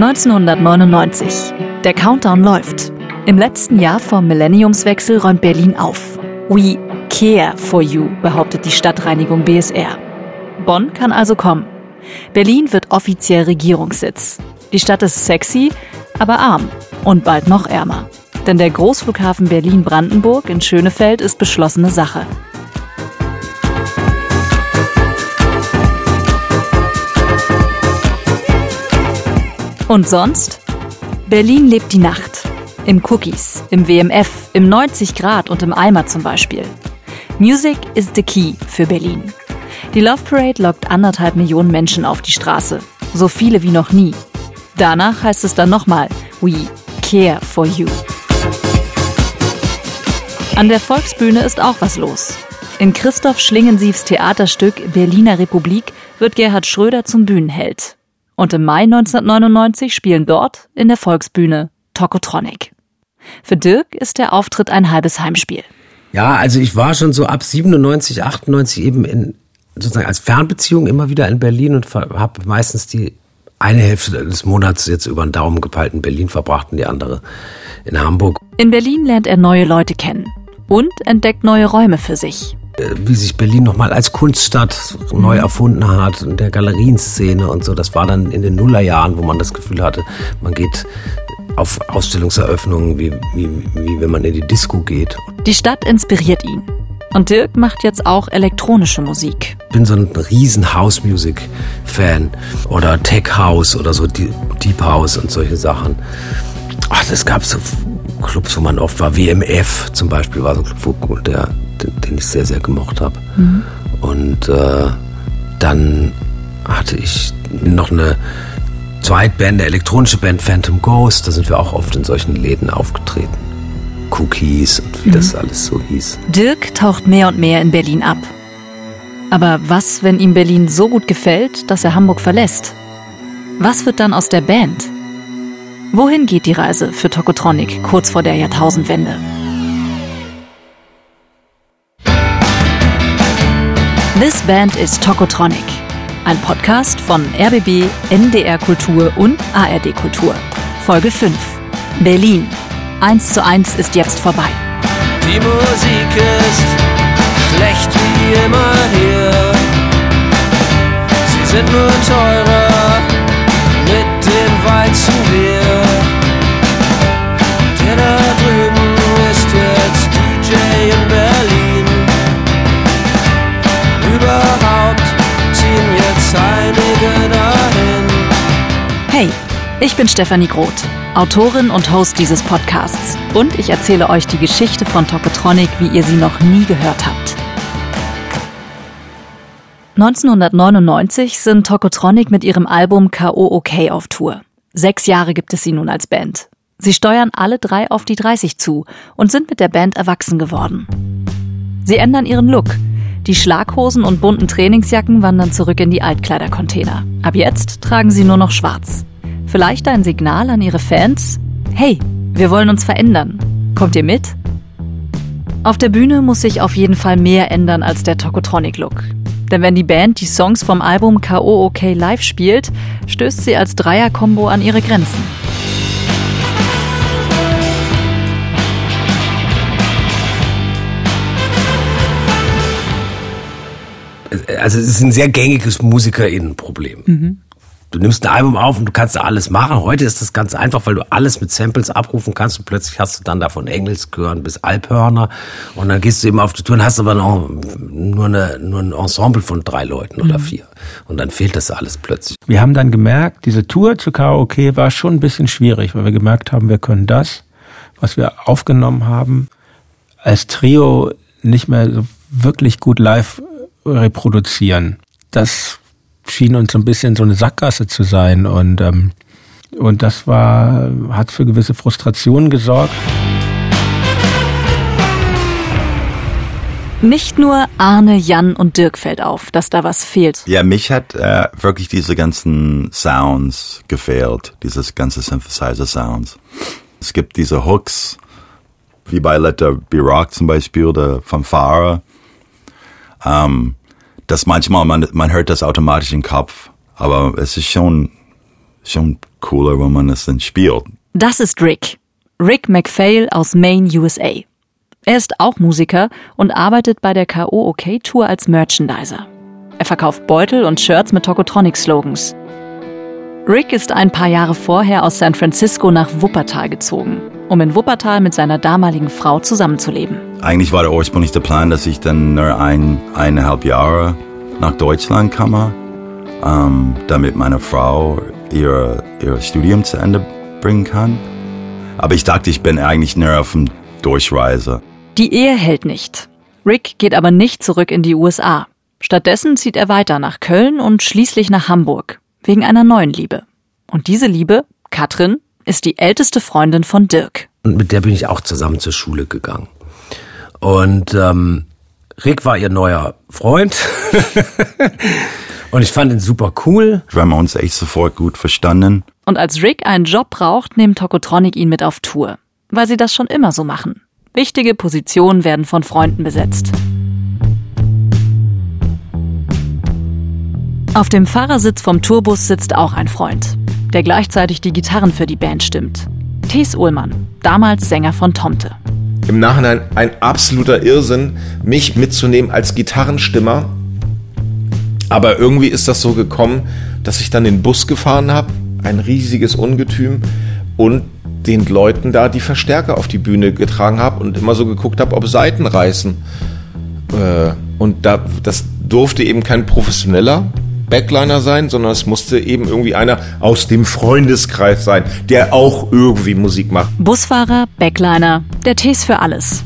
1999. Der Countdown läuft. Im letzten Jahr vom Millenniumswechsel räumt Berlin auf. We care for you, behauptet die Stadtreinigung BSR. Bonn kann also kommen. Berlin wird offiziell Regierungssitz. Die Stadt ist sexy, aber arm und bald noch ärmer. Denn der Großflughafen Berlin-Brandenburg in Schönefeld ist beschlossene Sache. Und sonst? Berlin lebt die Nacht. Im Cookies, im WMF, im 90 Grad und im Eimer zum Beispiel. Music is the key für Berlin. Die Love Parade lockt anderthalb Millionen Menschen auf die Straße. So viele wie noch nie. Danach heißt es dann nochmal, we care for you. An der Volksbühne ist auch was los. In Christoph Schlingensiefs Theaterstück Berliner Republik wird Gerhard Schröder zum Bühnenheld. Und im Mai 1999 spielen dort in der Volksbühne Tokotronic. Für Dirk ist der Auftritt ein halbes Heimspiel. Ja, also ich war schon so ab 97, 98 eben in sozusagen als Fernbeziehung immer wieder in Berlin und habe meistens die eine Hälfte des Monats jetzt über den Daumen gepeilt in Berlin verbracht und die andere in Hamburg. In Berlin lernt er neue Leute kennen und entdeckt neue Räume für sich. Äh, wie sich Berlin nochmal als Kunststadt neu erfunden hat, in der Galerienszene und so. Das war dann in den Nullerjahren, wo man das Gefühl hatte, man geht auf Ausstellungseröffnungen, wie, wie, wie wenn man in die Disco geht. Die Stadt inspiriert ihn. Und Dirk macht jetzt auch elektronische Musik. Ich bin so ein riesen House Music Fan oder Tech House oder so Deep House und solche Sachen. Ach, das gab so Clubs, wo man oft war. WMF zum Beispiel war so ein Club, der, den, den ich sehr, sehr gemocht habe. Mhm. Und äh, dann hatte ich noch eine Zweitband, eine elektronische Band Phantom Ghost. Da sind wir auch oft in solchen Läden aufgetreten. Cookies und wie mhm. das alles so hieß. Dirk taucht mehr und mehr in Berlin ab. Aber was, wenn ihm Berlin so gut gefällt, dass er Hamburg verlässt? Was wird dann aus der Band? Wohin geht die Reise für Tokotronic kurz vor der Jahrtausendwende? This Band is Tokotronic. Ein Podcast von RBB, NDR Kultur und ARD Kultur. Folge 5. Berlin. 1 zu 1 ist jetzt vorbei. Die Musik ist schlecht wie immer hier. Sie sind nur teurer mit dem Weizenbier. Hey, ich bin Stefanie Groth, Autorin und Host dieses Podcasts. Und ich erzähle euch die Geschichte von Tokotronic, wie ihr sie noch nie gehört habt. 1999 sind Tokotronic mit ihrem Album K.O.O.K. auf Tour. Sechs Jahre gibt es sie nun als Band. Sie steuern alle drei auf die 30 zu und sind mit der Band erwachsen geworden. Sie ändern ihren Look. Die Schlaghosen und bunten Trainingsjacken wandern zurück in die Altkleidercontainer. Ab jetzt tragen sie nur noch schwarz. Vielleicht ein Signal an ihre Fans? Hey, wir wollen uns verändern. Kommt ihr mit? Auf der Bühne muss sich auf jeden Fall mehr ändern als der Tokotronic-Look. Denn wenn die Band die Songs vom Album KOOK live spielt, stößt sie als Dreier-Kombo an ihre Grenzen. Also es ist ein sehr gängiges MusikerInnenproblem. Mhm. Du nimmst ein Album auf und du kannst da alles machen. Heute ist das ganz einfach, weil du alles mit Samples abrufen kannst und plötzlich hast du dann davon Engelsgehören bis Alphörner und dann gehst du eben auf die Tour und hast aber noch nur, eine, nur ein Ensemble von drei Leuten oder mhm. vier und dann fehlt das alles plötzlich. Wir haben dann gemerkt, diese Tour zu Karaoke war schon ein bisschen schwierig, weil wir gemerkt haben, wir können das, was wir aufgenommen haben, als Trio nicht mehr so wirklich gut live reproduzieren. Das schien uns so ein bisschen so eine Sackgasse zu sein und ähm, und das war hat für gewisse Frustrationen gesorgt. Nicht nur Arne, Jan und Dirk fällt auf, dass da was fehlt. Ja, mich hat äh, wirklich diese ganzen Sounds gefehlt, dieses ganze Synthesizer-Sounds. Es gibt diese Hooks, wie bei Let There Be Rock zum Beispiel, oder Fanfare. Ähm, dass manchmal man, man hört das automatisch im Kopf. Aber es ist schon, schon cooler, wenn man es dann spielt. Das ist Rick. Rick McPhail aus Maine, USA. Er ist auch Musiker und arbeitet bei der K.O.OK. Tour als Merchandiser. Er verkauft Beutel und Shirts mit Tokotronic-Slogans. Rick ist ein paar Jahre vorher aus San Francisco nach Wuppertal gezogen, um in Wuppertal mit seiner damaligen Frau zusammenzuleben. Eigentlich war der ursprünglich der Plan, dass ich dann nur ein, eineinhalb Jahre nach Deutschland komme, ähm, damit meine Frau ihr, ihr Studium zu Ende bringen kann. Aber ich dachte, ich bin eigentlich nur auf dem Durchreise. Die Ehe hält nicht. Rick geht aber nicht zurück in die USA. Stattdessen zieht er weiter nach Köln und schließlich nach Hamburg, wegen einer neuen Liebe. Und diese Liebe, Katrin, ist die älteste Freundin von Dirk. Und mit der bin ich auch zusammen zur Schule gegangen. Und ähm, Rick war ihr neuer Freund. und ich fand ihn super cool. Wir haben uns echt sofort gut verstanden. Und als Rick einen Job braucht, nimmt Tokotronic ihn mit auf Tour. Weil sie das schon immer so machen. Wichtige Positionen werden von Freunden besetzt. Auf dem Fahrersitz vom Tourbus sitzt auch ein Freund, der gleichzeitig die Gitarren für die Band stimmt. Thies Uhlmann, damals Sänger von Tomte. Im Nachhinein ein absoluter Irrsinn, mich mitzunehmen als Gitarrenstimmer. Aber irgendwie ist das so gekommen, dass ich dann den Bus gefahren habe, ein riesiges Ungetüm, und den Leuten da die Verstärker auf die Bühne getragen habe und immer so geguckt habe, ob Seiten reißen. Äh, und da, das durfte eben kein professioneller Backliner sein, sondern es musste eben irgendwie einer aus dem Freundeskreis sein, der auch irgendwie Musik macht. Busfahrer, Backliner, der Tees für alles.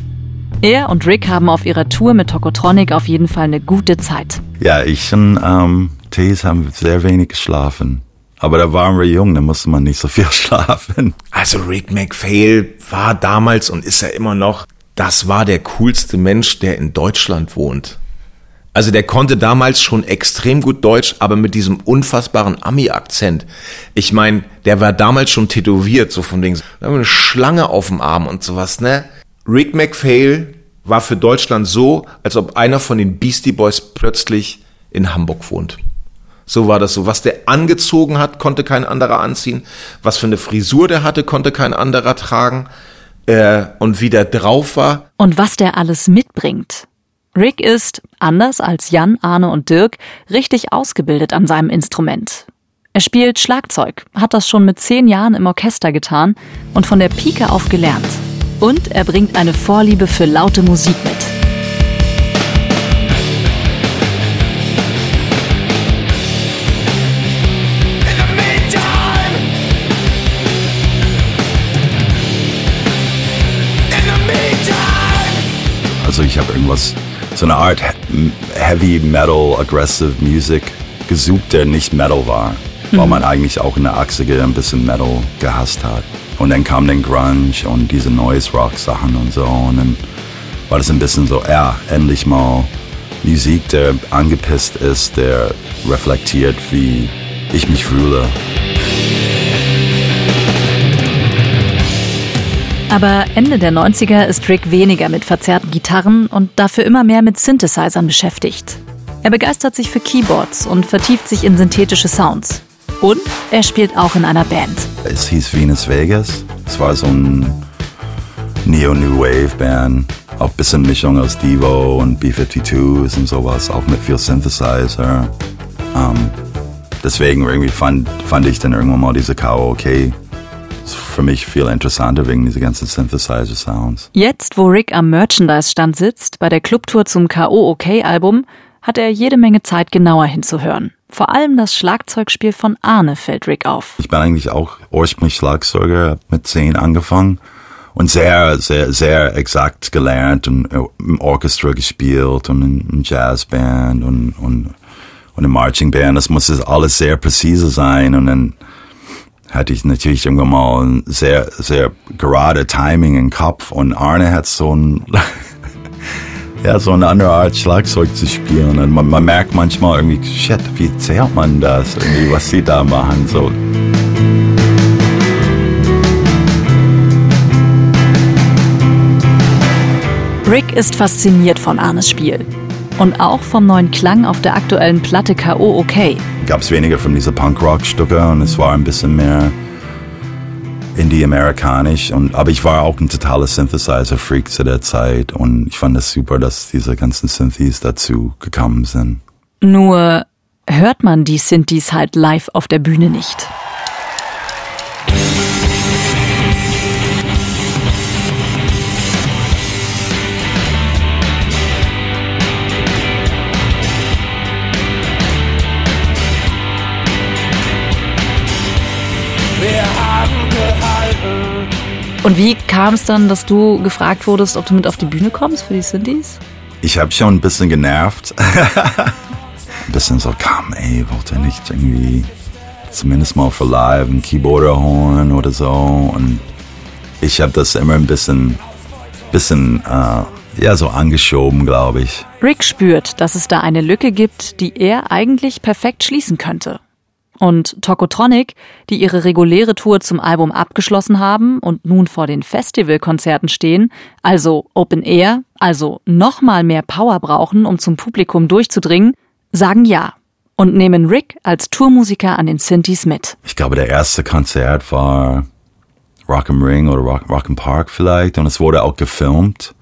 Er und Rick haben auf ihrer Tour mit Tokotronic auf jeden Fall eine gute Zeit. Ja, ich und ähm, Tees haben sehr wenig geschlafen. Aber da waren wir jung, da musste man nicht so viel schlafen. Also Rick McPhail war damals und ist er immer noch, das war der coolste Mensch, der in Deutschland wohnt. Also der konnte damals schon extrem gut Deutsch, aber mit diesem unfassbaren Ami-Akzent. Ich meine, der war damals schon tätowiert, so von wegen, eine Schlange auf dem Arm und sowas, ne? Rick McPhail war für Deutschland so, als ob einer von den Beastie Boys plötzlich in Hamburg wohnt. So war das so. Was der angezogen hat, konnte kein anderer anziehen. Was für eine Frisur der hatte, konnte kein anderer tragen. Äh, und wie der drauf war. Und was der alles mitbringt. Rick ist, anders als Jan, Arne und Dirk, richtig ausgebildet an seinem Instrument. Er spielt Schlagzeug, hat das schon mit zehn Jahren im Orchester getan und von der Pike auf gelernt. Und er bringt eine Vorliebe für laute Musik mit. Also ich habe irgendwas so eine Art Heavy Metal, Aggressive Music gesucht, der nicht Metal war. Mhm. Weil man eigentlich auch in der 80er ein bisschen Metal gehasst hat. Und dann kam dann Grunge und diese Noise Rock Sachen und so. Und dann war das ein bisschen so, ja, endlich mal Musik, der angepisst ist, der reflektiert, wie ich mich fühle. Aber Ende der 90er ist Rick weniger mit verzerrten Gitarren und dafür immer mehr mit Synthesizern beschäftigt. Er begeistert sich für Keyboards und vertieft sich in synthetische Sounds. Und er spielt auch in einer Band. Es hieß Venus Vegas. Es war so ein Neo-New Wave Band. Auch ein bisschen Mischung aus Devo und B-52s und sowas. Auch mit viel Synthesizer. Um, ähm, deswegen irgendwie fand, fand ich dann irgendwann mal diese K.O.K für mich viel interessanter wegen dieser ganzen Synthesizer-Sounds. Jetzt, wo Rick am Merchandise-Stand sitzt, bei der Clubtour zum K.O.OK.-Album, hat er jede Menge Zeit, genauer hinzuhören. Vor allem das Schlagzeugspiel von Arne fällt Rick auf. Ich bin eigentlich auch ursprünglich Schlagzeuger, mit zehn angefangen und sehr, sehr, sehr exakt gelernt und im Orchester gespielt und in Jazzband und, und, und im Marching Band. Das muss alles sehr präzise sein und dann hatte ich natürlich irgendwann mal ein sehr, sehr gerade Timing im Kopf und Arne hat so ein, ja, so eine andere Art Schlagzeug zu spielen. Und man, man merkt manchmal irgendwie, shit, wie zählt man das, irgendwie, was sie da machen, so. Rick ist fasziniert von Arnes Spiel und auch vom neuen Klang auf der aktuellen Platte K.O. OK. gab es weniger von diesen Punk-Rock-Stücke und es war ein bisschen mehr indie-amerikanisch. Aber ich war auch ein totaler Synthesizer-Freak zu der Zeit und ich fand es super, dass diese ganzen Synthes dazu gekommen sind. Nur hört man die Synthes halt live auf der Bühne nicht. Und wie kam es dann, dass du gefragt wurdest, ob du mit auf die Bühne kommst für die Synthes? Ich habe schon ein bisschen genervt. ein bisschen so, komm, ey, wollte nicht irgendwie zumindest mal für live ein Keyboarder holen oder so. Und ich habe das immer ein bisschen, bisschen äh, ja, so angeschoben, glaube ich. Rick spürt, dass es da eine Lücke gibt, die er eigentlich perfekt schließen könnte. Und Tokotronic, die ihre reguläre Tour zum Album abgeschlossen haben und nun vor den Festivalkonzerten stehen, also Open Air, also nochmal mehr Power brauchen, um zum Publikum durchzudringen, sagen ja und nehmen Rick als Tourmusiker an den Synthes mit. Ich glaube, der erste Konzert war Rock'em Ring oder Rock, Rock'em Park vielleicht und es wurde auch gefilmt.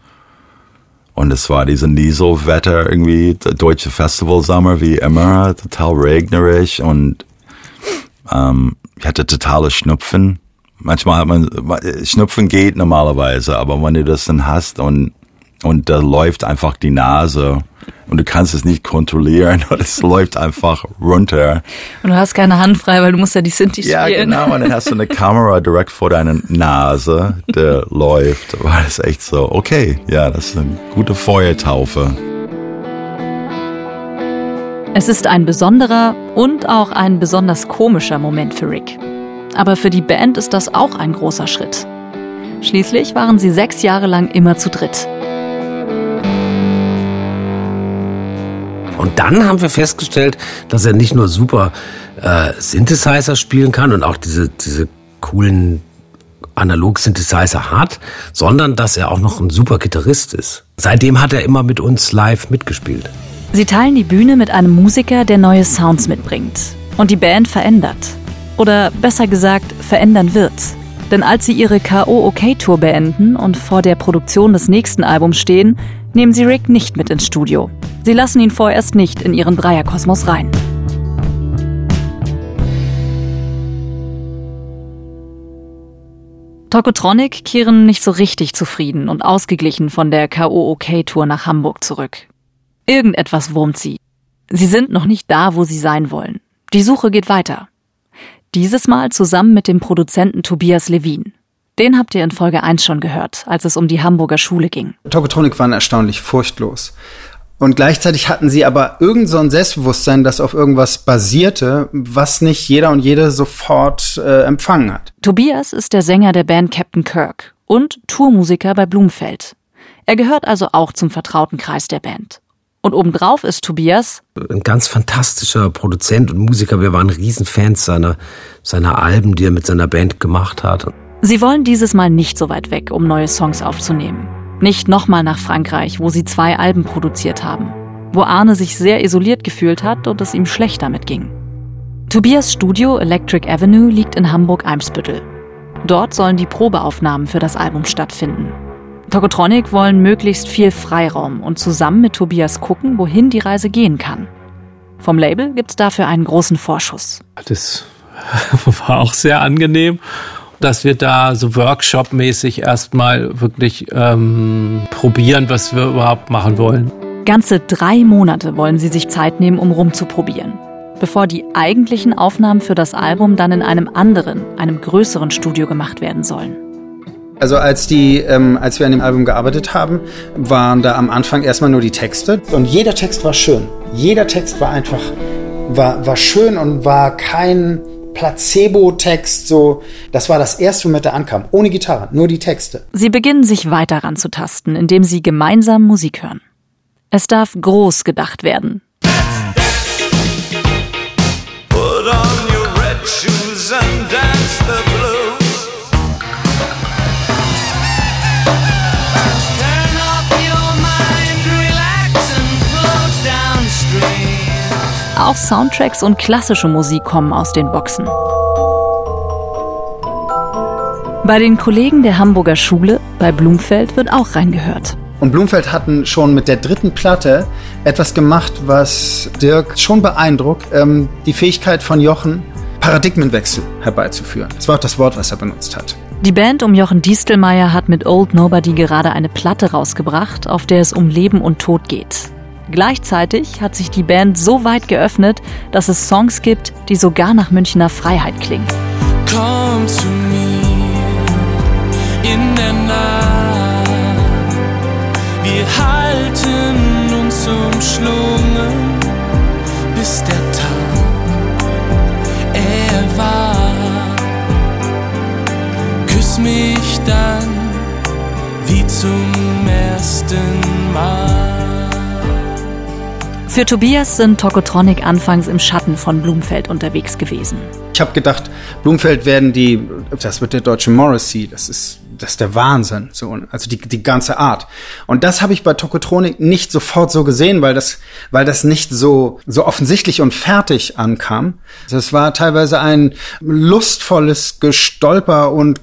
Und es war diese Nieselwetter irgendwie, der deutsche Festivalsommer wie immer, total regnerisch und ähm, ich hatte totale Schnupfen. Manchmal hat man, Schnupfen geht normalerweise, aber wenn du das dann hast und, und da läuft einfach die Nase und du kannst es nicht kontrollieren und es läuft einfach runter. Und du hast keine Hand frei, weil du musst ja die Sinti spielen. Ja, genau. Und dann hast du eine Kamera direkt vor deiner Nase, der läuft. War das echt so, okay, ja, das ist eine gute Feuertaufe. Es ist ein besonderer und auch ein besonders komischer Moment für Rick. Aber für die Band ist das auch ein großer Schritt. Schließlich waren sie sechs Jahre lang immer zu dritt. Und dann haben wir festgestellt, dass er nicht nur super äh, Synthesizer spielen kann und auch diese, diese coolen Analog-Synthesizer hat, sondern dass er auch noch ein super Gitarrist ist. Seitdem hat er immer mit uns live mitgespielt. Sie teilen die Bühne mit einem Musiker, der neue Sounds mitbringt. Und die Band verändert. Oder besser gesagt, verändern wird. Denn als sie ihre K.O.OK-Tour beenden und vor der Produktion des nächsten Albums stehen, nehmen sie Rick nicht mit ins Studio. Sie lassen ihn vorerst nicht in ihren Dreierkosmos rein. Tokotronic kehren nicht so richtig zufrieden und ausgeglichen von der K.O.OK-Tour nach Hamburg zurück. Irgendetwas wurmt sie. Sie sind noch nicht da, wo sie sein wollen. Die Suche geht weiter. Dieses Mal zusammen mit dem Produzenten Tobias Levin. Den habt ihr in Folge 1 schon gehört, als es um die Hamburger Schule ging. Tokotronic waren erstaunlich furchtlos. Und gleichzeitig hatten sie aber irgend so ein Selbstbewusstsein, das auf irgendwas basierte, was nicht jeder und jede sofort äh, empfangen hat. Tobias ist der Sänger der Band Captain Kirk und Tourmusiker bei Blumfeld. Er gehört also auch zum vertrauten Kreis der Band. Und obendrauf ist Tobias ein ganz fantastischer Produzent und Musiker. Wir waren Riesenfans seiner, seiner Alben, die er mit seiner Band gemacht hat. Sie wollen dieses Mal nicht so weit weg, um neue Songs aufzunehmen. Nicht nochmal nach Frankreich, wo sie zwei Alben produziert haben. Wo Arne sich sehr isoliert gefühlt hat und es ihm schlecht damit ging. Tobias Studio Electric Avenue liegt in Hamburg-Eimsbüttel. Dort sollen die Probeaufnahmen für das Album stattfinden. Tokotronic wollen möglichst viel Freiraum und zusammen mit Tobias gucken, wohin die Reise gehen kann. Vom Label gibt's dafür einen großen Vorschuss. Das war auch sehr angenehm, dass wir da so Workshop-mäßig erstmal wirklich ähm, probieren, was wir überhaupt machen wollen. Ganze drei Monate wollen sie sich Zeit nehmen, um rumzuprobieren, bevor die eigentlichen Aufnahmen für das Album dann in einem anderen, einem größeren Studio gemacht werden sollen. Also als die, ähm, als wir an dem Album gearbeitet haben, waren da am Anfang erstmal nur die Texte. Und jeder Text war schön. Jeder Text war einfach, war, war schön und war kein Placebo-Text, so. Das war das erste, womit er ankam. Ohne Gitarre, nur die Texte. Sie beginnen sich weiter ranzutasten, indem sie gemeinsam Musik hören. Es darf groß gedacht werden. Put on your red shoes and dance Aber auch Soundtracks und klassische Musik kommen aus den Boxen. Bei den Kollegen der Hamburger Schule bei Blumfeld wird auch reingehört. Und Blumfeld hatten schon mit der dritten Platte etwas gemacht, was Dirk schon beeindruckt. Ähm, die Fähigkeit von Jochen, Paradigmenwechsel herbeizuführen. Das war auch das Wort, was er benutzt hat. Die Band um Jochen Diestelmeier hat mit Old Nobody gerade eine Platte rausgebracht, auf der es um Leben und Tod geht. Gleichzeitig hat sich die Band so weit geöffnet, dass es Songs gibt, die sogar nach Münchner Freiheit klingen. Für Tobias sind Tokotronic anfangs im Schatten von Blumfeld unterwegs gewesen. Ich habe gedacht, Blumfeld werden die, das wird der deutsche Morrissey, das ist das ist der Wahnsinn, so, also die, die ganze Art. Und das habe ich bei Tokotronik nicht sofort so gesehen, weil das, weil das nicht so, so offensichtlich und fertig ankam. Das war teilweise ein lustvolles Gestolper und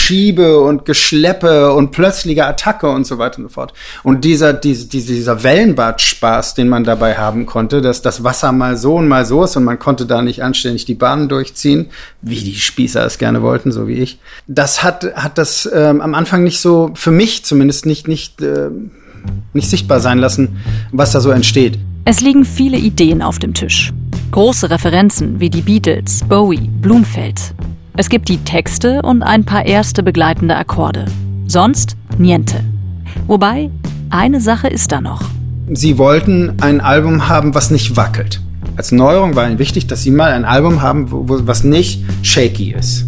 Geschiebe und Geschleppe und plötzliche Attacke und so weiter und so fort. Und dieser, dieser, dieser Wellenbad-Spaß, den man dabei haben konnte, dass das Wasser mal so und mal so ist und man konnte da nicht anständig die Bahnen durchziehen, wie die Spießer es gerne wollten, so wie ich. Das hat, hat das ähm, am Anfang nicht so, für mich zumindest nicht, nicht, äh, nicht sichtbar sein lassen, was da so entsteht. Es liegen viele Ideen auf dem Tisch. Große Referenzen wie die Beatles, Bowie, Blumfeld. Es gibt die Texte und ein paar erste begleitende Akkorde. Sonst niente. Wobei, eine Sache ist da noch. Sie wollten ein Album haben, was nicht wackelt. Als Neuerung war ihnen wichtig, dass sie mal ein Album haben, wo, was nicht shaky ist.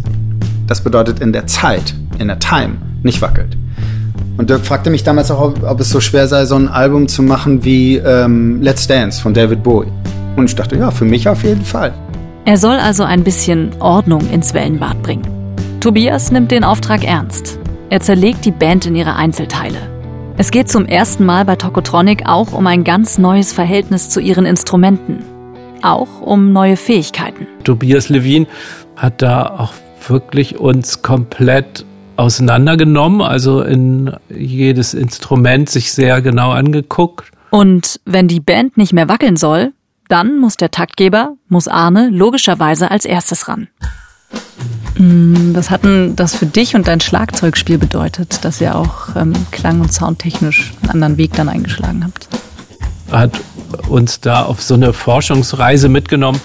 Das bedeutet in der Zeit, in der Time, nicht wackelt. Und Dirk fragte mich damals auch, ob, ob es so schwer sei, so ein Album zu machen wie ähm, Let's Dance von David Bowie. Und ich dachte, ja, für mich auf jeden Fall. Er soll also ein bisschen Ordnung ins Wellenbad bringen. Tobias nimmt den Auftrag ernst. Er zerlegt die Band in ihre Einzelteile. Es geht zum ersten Mal bei Tokotronic auch um ein ganz neues Verhältnis zu ihren Instrumenten. Auch um neue Fähigkeiten. Tobias Levin hat da auch wirklich uns komplett auseinandergenommen, also in jedes Instrument sich sehr genau angeguckt. Und wenn die Band nicht mehr wackeln soll, dann muss der Taktgeber, muss Arne logischerweise als erstes ran. Hm, was hat denn das für dich und dein Schlagzeugspiel bedeutet, dass ihr auch ähm, klang- und soundtechnisch einen anderen Weg dann eingeschlagen habt? Hat uns da auf so eine Forschungsreise mitgenommen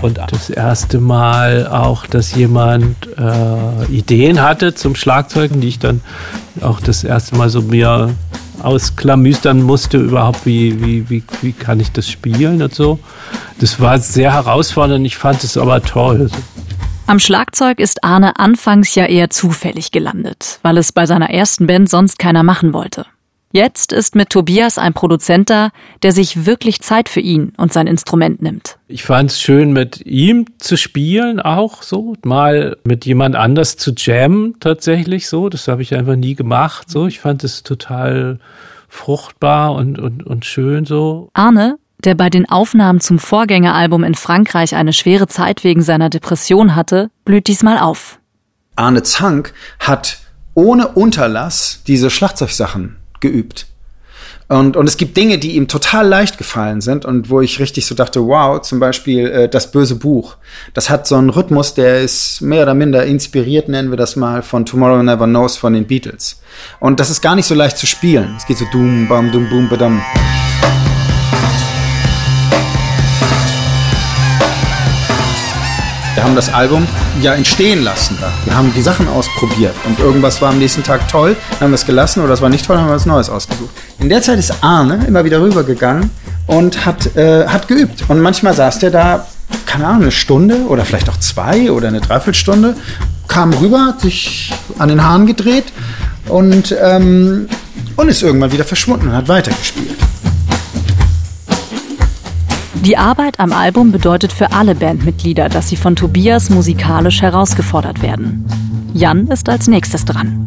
und das erste Mal auch, dass jemand äh, Ideen hatte zum Schlagzeugen, die ich dann auch das erste Mal so mir ausklamüstern musste, überhaupt, wie, wie, wie, wie kann ich das spielen und so. Das war sehr herausfordernd, ich fand es aber toll. Am Schlagzeug ist Arne anfangs ja eher zufällig gelandet, weil es bei seiner ersten Band sonst keiner machen wollte. Jetzt ist mit Tobias ein Produzent da, der sich wirklich Zeit für ihn und sein Instrument nimmt. Ich fand es schön, mit ihm zu spielen, auch so, mal mit jemand anders zu jammen, tatsächlich so. Das habe ich einfach nie gemacht. So, ich fand es total fruchtbar und, und, und schön so. Arne, der bei den Aufnahmen zum Vorgängeralbum in Frankreich eine schwere Zeit wegen seiner Depression hatte, blüht diesmal auf. Arne Zank hat ohne Unterlass diese Schlagzeugsachen geübt. Und, und es gibt Dinge, die ihm total leicht gefallen sind und wo ich richtig so dachte, wow, zum Beispiel äh, das böse Buch. Das hat so einen Rhythmus, der ist mehr oder minder inspiriert, nennen wir das mal, von Tomorrow Never Knows von den Beatles. Und das ist gar nicht so leicht zu spielen. Es geht so dum, bam, dum, boom, badam. Wir haben das Album ja entstehen lassen. Wir haben die Sachen ausprobiert und irgendwas war am nächsten Tag toll, haben wir es gelassen oder das war nicht toll, haben wir was Neues ausgesucht. In der Zeit ist Arne immer wieder rübergegangen und hat, äh, hat geübt. Und manchmal saß der da, keine Ahnung, eine Stunde oder vielleicht auch zwei oder eine Dreiviertelstunde, kam rüber, hat sich an den Haaren gedreht und, ähm, und ist irgendwann wieder verschwunden und hat weitergespielt. Die Arbeit am Album bedeutet für alle Bandmitglieder, dass sie von Tobias musikalisch herausgefordert werden. Jan ist als nächstes dran.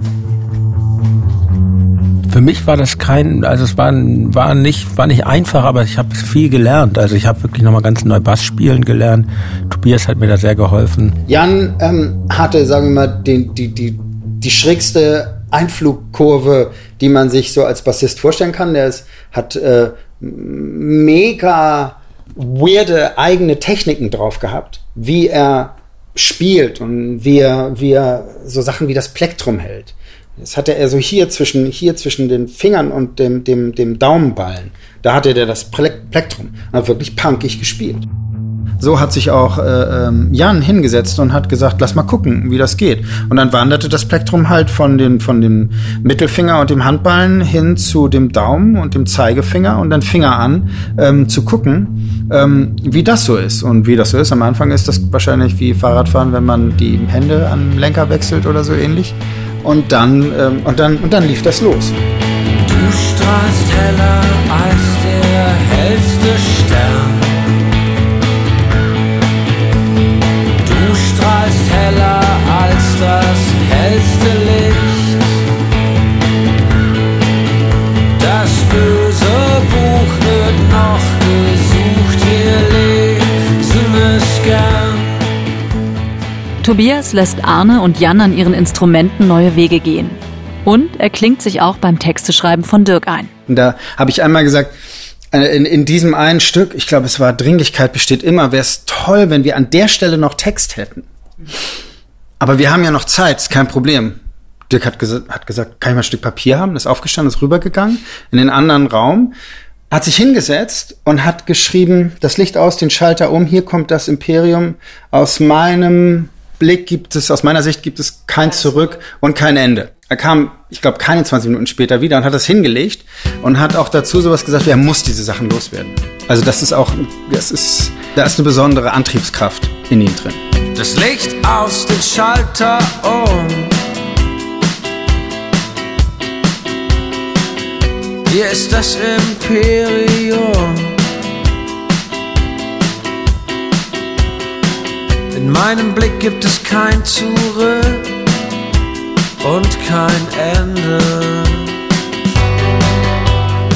Für mich war das kein, also es war, war nicht, war nicht einfach, aber ich habe viel gelernt. Also ich habe wirklich nochmal ganz neu Bass spielen gelernt. Tobias hat mir da sehr geholfen. Jan ähm, hatte, sagen wir mal, den, die, die, die schrägste Einflugkurve, die man sich so als Bassist vorstellen kann. Der ist, hat äh, mega weirde eigene Techniken drauf gehabt, wie er spielt und wie er, wie er so Sachen wie das Plektrum hält. Das hatte er so hier zwischen, hier zwischen den Fingern und dem, dem, dem Daumenballen. Da hatte der das Plektrum. Und hat wirklich punkig gespielt. So hat sich auch äh, ähm, Jan hingesetzt und hat gesagt, lass mal gucken, wie das geht. Und dann wanderte das Plektrum halt von, den, von dem Mittelfinger und dem Handballen hin zu dem Daumen und dem Zeigefinger und dann Finger an, ähm, zu gucken, ähm, wie das so ist. Und wie das so ist, am Anfang ist das wahrscheinlich wie Fahrradfahren, wenn man die Hände am Lenker wechselt oder so ähnlich. Und dann, ähm, und dann, und dann lief das los. Du strahlst heller als der hellste Stern. Heller als das hellste Licht. Das böse Buch wird noch gesucht, wir lesen es gern. Tobias lässt Arne und Jan an ihren Instrumenten neue Wege gehen. Und er klingt sich auch beim Texteschreiben von Dirk ein. Und da habe ich einmal gesagt, äh, in, in diesem einen Stück, ich glaube, es war Dringlichkeit besteht immer, wäre es toll, wenn wir an der Stelle noch Text hätten. Aber wir haben ja noch Zeit, ist kein Problem. Dirk hat, gesa hat gesagt, kann ich mal ein Stück Papier haben? Ist aufgestanden, ist rübergegangen in den anderen Raum, hat sich hingesetzt und hat geschrieben, das Licht aus, den Schalter um, hier kommt das Imperium. Aus meinem Blick gibt es, aus meiner Sicht gibt es kein Zurück und kein Ende. Er kam, ich glaube, keine 20 Minuten später wieder und hat das hingelegt und hat auch dazu sowas gesagt, er muss diese Sachen loswerden. Also das ist auch, das ist, da ist eine besondere Antriebskraft in ihm drin. Das Licht aus, den Schalter um. Hier ist das Imperium. In meinem Blick gibt es kein Zurück und kein Ende.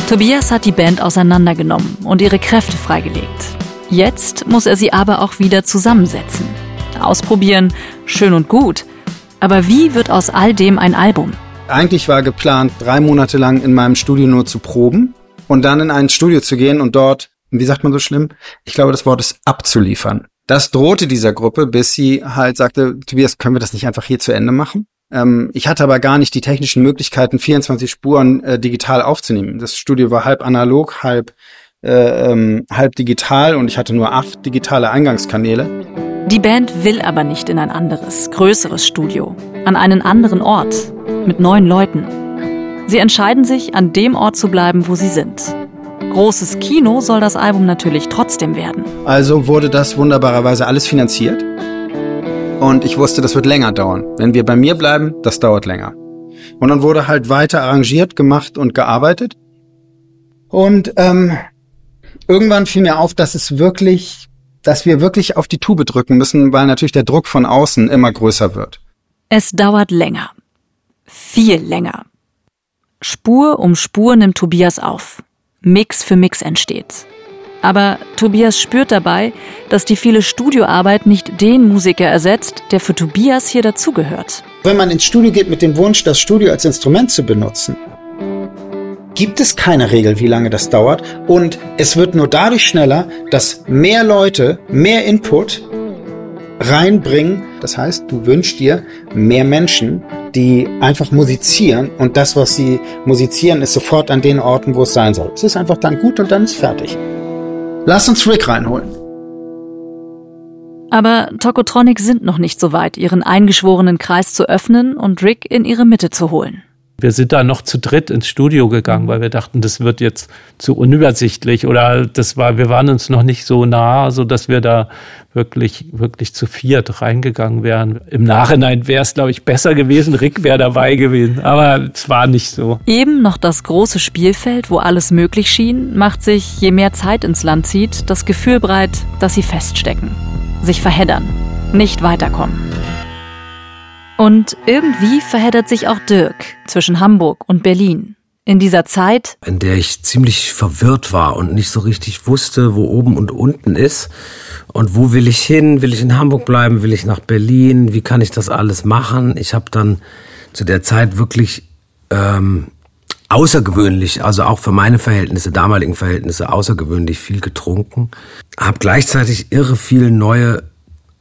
Tobias hat die Band auseinandergenommen und ihre Kräfte freigelegt. Jetzt muss er sie aber auch wieder zusammensetzen. Ausprobieren, schön und gut. Aber wie wird aus all dem ein Album? Eigentlich war geplant, drei Monate lang in meinem Studio nur zu proben und dann in ein Studio zu gehen und dort, wie sagt man so schlimm? Ich glaube, das Wort ist abzuliefern. Das drohte dieser Gruppe, bis sie halt sagte, Tobias, können wir das nicht einfach hier zu Ende machen? Ähm, ich hatte aber gar nicht die technischen Möglichkeiten, 24 Spuren äh, digital aufzunehmen. Das Studio war halb analog, halb, äh, ähm, halb digital und ich hatte nur acht digitale Eingangskanäle. Die Band will aber nicht in ein anderes, größeres Studio, an einen anderen Ort, mit neuen Leuten. Sie entscheiden sich, an dem Ort zu bleiben, wo sie sind. Großes Kino soll das Album natürlich trotzdem werden. Also wurde das wunderbarerweise alles finanziert. Und ich wusste, das wird länger dauern. Wenn wir bei mir bleiben, das dauert länger. Und dann wurde halt weiter arrangiert, gemacht und gearbeitet. Und ähm, irgendwann fiel mir auf, dass es wirklich, dass wir wirklich auf die Tube drücken müssen, weil natürlich der Druck von außen immer größer wird. Es dauert länger. Viel länger. Spur um Spur nimmt Tobias auf. Mix für Mix entsteht. Aber Tobias spürt dabei, dass die viele Studioarbeit nicht den Musiker ersetzt, der für Tobias hier dazugehört. Wenn man ins Studio geht mit dem Wunsch, das Studio als Instrument zu benutzen, gibt es keine Regel, wie lange das dauert. Und es wird nur dadurch schneller, dass mehr Leute mehr Input reinbringen. Das heißt, du wünschst dir mehr Menschen, die einfach musizieren und das, was sie musizieren, ist sofort an den Orten, wo es sein soll. Es ist einfach dann gut und dann ist fertig. Lass uns Rick reinholen. Aber Tokotronic sind noch nicht so weit, ihren eingeschworenen Kreis zu öffnen und Rick in ihre Mitte zu holen. Wir sind da noch zu dritt ins Studio gegangen, weil wir dachten, das wird jetzt zu unübersichtlich oder das war, wir waren uns noch nicht so nah, so dass wir da wirklich, wirklich zu viert reingegangen wären. Im Nachhinein wäre es, glaube ich, besser gewesen. Rick wäre dabei gewesen, aber es war nicht so. Eben noch das große Spielfeld, wo alles möglich schien, macht sich, je mehr Zeit ins Land zieht, das Gefühl breit, dass sie feststecken, sich verheddern, nicht weiterkommen. Und irgendwie verheddert sich auch Dirk zwischen Hamburg und Berlin. In dieser Zeit, in der ich ziemlich verwirrt war und nicht so richtig wusste, wo oben und unten ist und wo will ich hin? Will ich in Hamburg bleiben? Will ich nach Berlin? Wie kann ich das alles machen? Ich habe dann zu der Zeit wirklich ähm, außergewöhnlich, also auch für meine Verhältnisse, damaligen Verhältnisse, außergewöhnlich viel getrunken. Habe gleichzeitig irre viele neue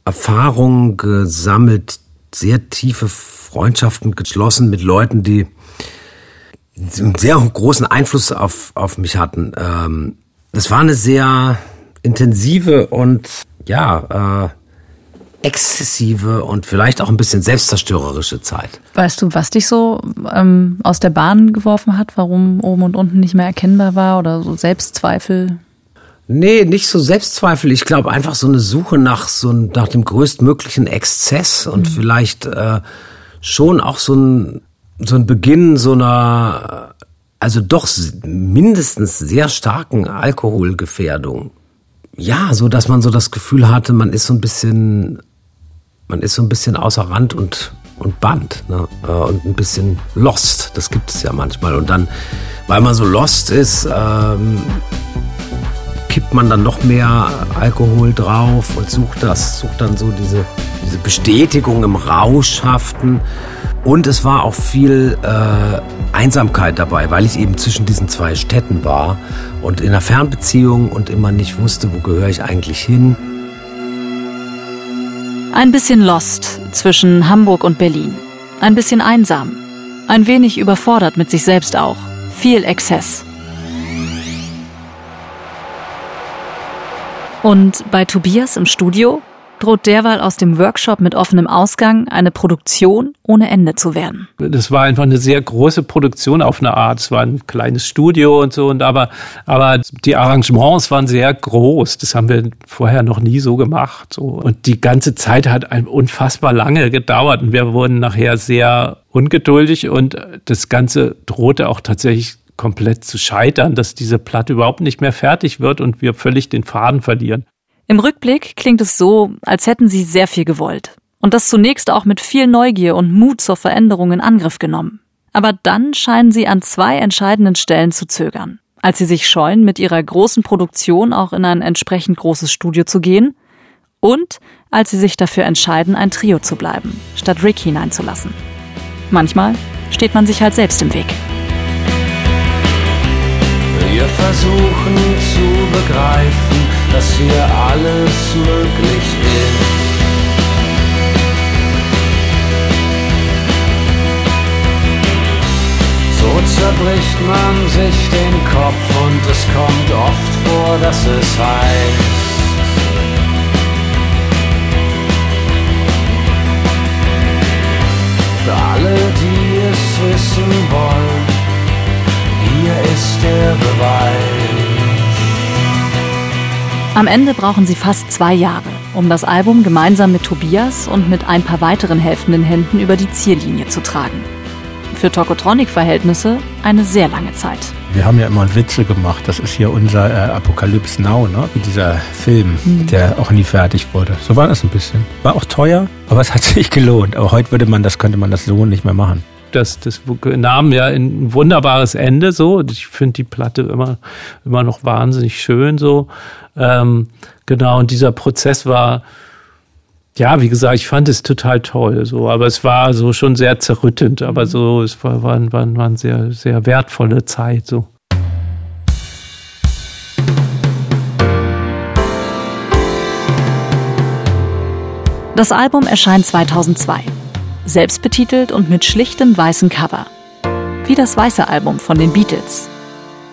Erfahrungen gesammelt, sehr tiefe Freundschaften geschlossen mit Leuten, die einen sehr großen Einfluss auf, auf mich hatten. Ähm, das war eine sehr intensive und ja, äh, exzessive und vielleicht auch ein bisschen selbstzerstörerische Zeit. Weißt du, was dich so ähm, aus der Bahn geworfen hat, warum oben und unten nicht mehr erkennbar war oder so Selbstzweifel? Nee, nicht so Selbstzweifel. Ich glaube einfach so eine Suche nach so nach dem größtmöglichen Exzess und mhm. vielleicht äh, schon auch so ein so ein Beginn so einer also doch mindestens sehr starken Alkoholgefährdung. Ja, so dass man so das Gefühl hatte, man ist so ein bisschen man ist so ein bisschen außer Rand und, und Band ne? Äh, und ein bisschen lost. Das gibt es ja manchmal. Und dann, weil man so lost ist, ähm, kippt man dann noch mehr Alkohol drauf und sucht das, sucht dann so diese, diese Bestätigung im Rauschhaften. Und es war auch viel äh, Einsamkeit dabei, weil ich eben zwischen diesen zwei Städten war und in einer Fernbeziehung und immer nicht wusste, wo gehöre ich eigentlich hin. Ein bisschen lost zwischen Hamburg und Berlin. Ein bisschen einsam. Ein wenig überfordert mit sich selbst auch. Viel Exzess. Und bei Tobias im Studio droht derweil aus dem Workshop mit offenem Ausgang eine Produktion ohne Ende zu werden. Das war einfach eine sehr große Produktion auf eine Art. Es war ein kleines Studio und so und aber, aber die Arrangements waren sehr groß. Das haben wir vorher noch nie so gemacht. So. Und die ganze Zeit hat unfassbar lange gedauert und wir wurden nachher sehr ungeduldig und das Ganze drohte auch tatsächlich komplett zu scheitern, dass diese Platte überhaupt nicht mehr fertig wird und wir völlig den Faden verlieren. Im Rückblick klingt es so, als hätten sie sehr viel gewollt. Und das zunächst auch mit viel Neugier und Mut zur Veränderung in Angriff genommen. Aber dann scheinen sie an zwei entscheidenden Stellen zu zögern. Als sie sich scheuen, mit ihrer großen Produktion auch in ein entsprechend großes Studio zu gehen und als sie sich dafür entscheiden, ein Trio zu bleiben, statt Rick hineinzulassen. Manchmal steht man sich halt selbst im Weg. Wir versuchen zu begreifen, dass hier alles möglich ist. So zerbricht man sich den Kopf und es kommt oft vor, dass es heißt. Für alle, die es wissen wollen, Am Ende brauchen sie fast zwei Jahre, um das Album gemeinsam mit Tobias und mit ein paar weiteren helfenden Händen über die Ziellinie zu tragen. Für Tokotronic-Verhältnisse eine sehr lange Zeit. Wir haben ja immer Witze gemacht. Das ist hier unser äh, Apokalypse Now, ne? wie dieser Film, mhm. der auch nie fertig wurde. So war das ein bisschen. War auch teuer, aber es hat sich gelohnt. Aber heute würde man das, könnte man das so nicht mehr machen das, das nahm ja ein wunderbares Ende so. Ich finde die Platte immer, immer noch wahnsinnig schön so. Ähm, genau, und dieser Prozess war, ja, wie gesagt, ich fand es total toll, so, aber es war so schon sehr zerrüttend, aber so, es war, war, war, war eine sehr, sehr wertvolle Zeit, so. Das Album erscheint 2002 selbstbetitelt und mit schlichtem weißen Cover. Wie das weiße Album von den Beatles.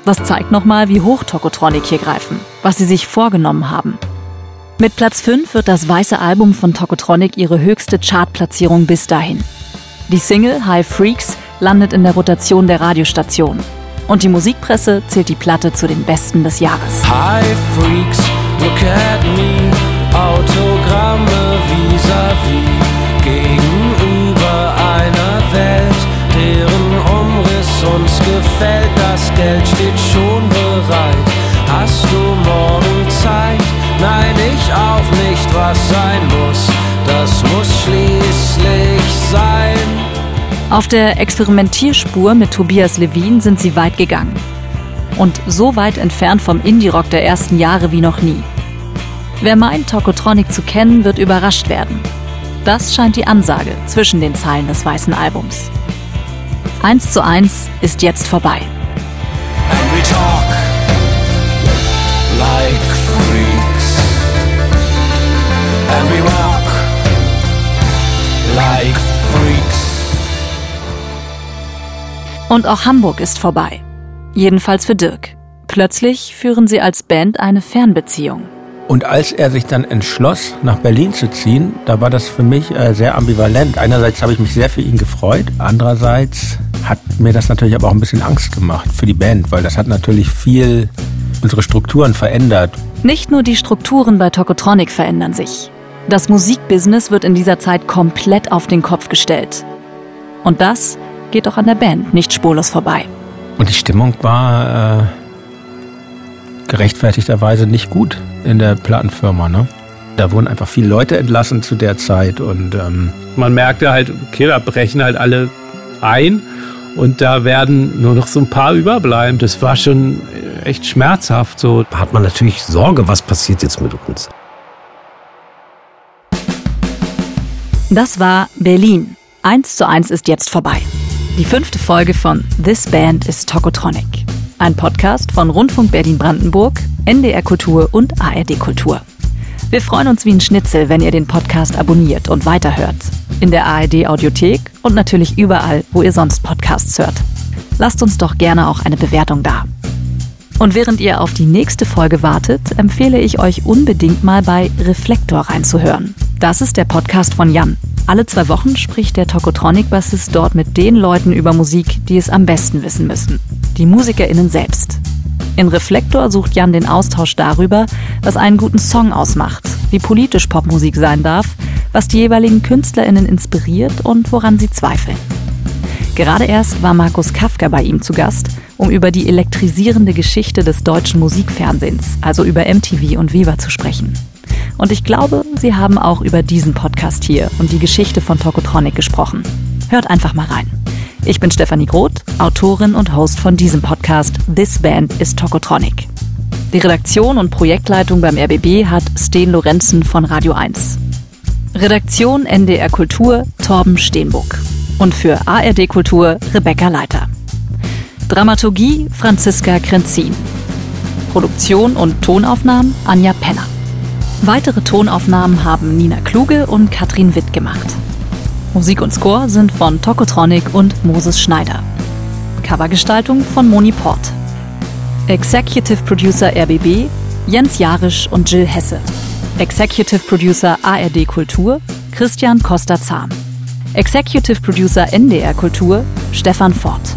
Das zeigt nochmal, wie hoch Tokotronic hier greifen, was sie sich vorgenommen haben. Mit Platz 5 wird das weiße Album von Tokotronic ihre höchste Chartplatzierung bis dahin. Die Single High Freaks landet in der Rotation der Radiostation. Und die Musikpresse zählt die Platte zu den besten des Jahres. High Freaks, look at me, Autogramme vis-à-vis, -vis gegenüber uns gefällt. Das Geld steht schon bereit. Hast du morgen Zeit? Nein, ich auch nicht, was sein muss. Das muss schließlich sein. Auf der Experimentierspur mit Tobias Levin sind sie weit gegangen. Und so weit entfernt vom Indie-Rock der ersten Jahre wie noch nie. Wer meint, Tokotronic zu kennen, wird überrascht werden. Das scheint die Ansage zwischen den Zeilen des weißen Albums. Eins zu eins ist jetzt vorbei. And we talk like freaks. And we rock like freaks. Und auch Hamburg ist vorbei. Jedenfalls für Dirk. Plötzlich führen sie als Band eine Fernbeziehung. Und als er sich dann entschloss, nach Berlin zu ziehen, da war das für mich äh, sehr ambivalent. Einerseits habe ich mich sehr für ihn gefreut, andererseits hat mir das natürlich aber auch ein bisschen Angst gemacht für die Band, weil das hat natürlich viel unsere Strukturen verändert. Nicht nur die Strukturen bei Tokotronic verändern sich. Das Musikbusiness wird in dieser Zeit komplett auf den Kopf gestellt. Und das geht auch an der Band nicht spurlos vorbei. Und die Stimmung war äh, gerechtfertigterweise nicht gut in der Plattenfirma. Ne? Da wurden einfach viele Leute entlassen zu der Zeit und ähm, Man merkte halt, okay, da brechen halt alle ein und da werden nur noch so ein paar überbleiben. Das war schon echt schmerzhaft so. Da hat man natürlich Sorge, was passiert jetzt mit uns. Das war Berlin. Eins zu eins ist jetzt vorbei. Die fünfte Folge von This Band is Tokotronic. Ein Podcast von Rundfunk Berlin-Brandenburg, NDR Kultur und ARD Kultur. Wir freuen uns wie ein Schnitzel, wenn ihr den Podcast abonniert und weiterhört. In der ARD Audiothek und natürlich überall, wo ihr sonst Podcasts hört. Lasst uns doch gerne auch eine Bewertung da. Und während ihr auf die nächste Folge wartet, empfehle ich euch unbedingt mal bei Reflektor reinzuhören. Das ist der Podcast von Jan. Alle zwei Wochen spricht der Tokotronic-Bassist dort mit den Leuten über Musik, die es am besten wissen müssen. Die MusikerInnen selbst. In Reflektor sucht Jan den Austausch darüber, was einen guten Song ausmacht, wie politisch Popmusik sein darf, was die jeweiligen KünstlerInnen inspiriert und woran sie zweifeln. Gerade erst war Markus Kafka bei ihm zu Gast, um über die elektrisierende Geschichte des deutschen Musikfernsehens, also über MTV und Viva zu sprechen. Und ich glaube, sie haben auch über diesen Podcast hier und die Geschichte von Tokotronic gesprochen. Hört einfach mal rein. Ich bin Stefanie Groth, Autorin und Host von diesem Podcast This Band is Tokotronic. Die Redaktion und Projektleitung beim RBB hat Sten Lorenzen von Radio 1. Redaktion NDR Kultur Torben Steenbuck. Und für ARD Kultur Rebecca Leiter. Dramaturgie Franziska Krenzin. Produktion und Tonaufnahmen Anja Penner. Weitere Tonaufnahmen haben Nina Kluge und Katrin Witt gemacht. Musik und Score sind von Tokotronic und Moses Schneider. Covergestaltung von Moni Port. Executive Producer RBB Jens Jarisch und Jill Hesse. Executive Producer ARD Kultur Christian Costa-Zahn. Executive Producer NDR Kultur Stefan Fort.